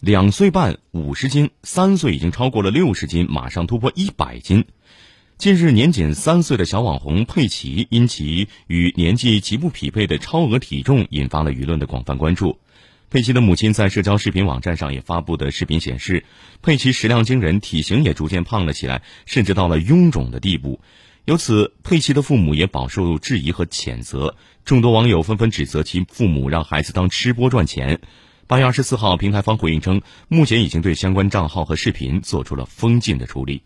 两岁半五十斤，三岁已经超过了六十斤，马上突破一百斤。近日，年仅三岁的小网红佩奇因其与年纪极不匹配的超额体重，引发了舆论的广泛关注。佩奇的母亲在社交视频网站上也发布的视频显示，佩奇食量惊人，体型也逐渐胖了起来，甚至到了臃肿的地步。由此，佩奇的父母也饱受质疑和谴责，众多网友纷纷指责其父母让孩子当吃播赚钱。八月二十四号，平台方回应称，目前已经对相关账号和视频做出了封禁的处理。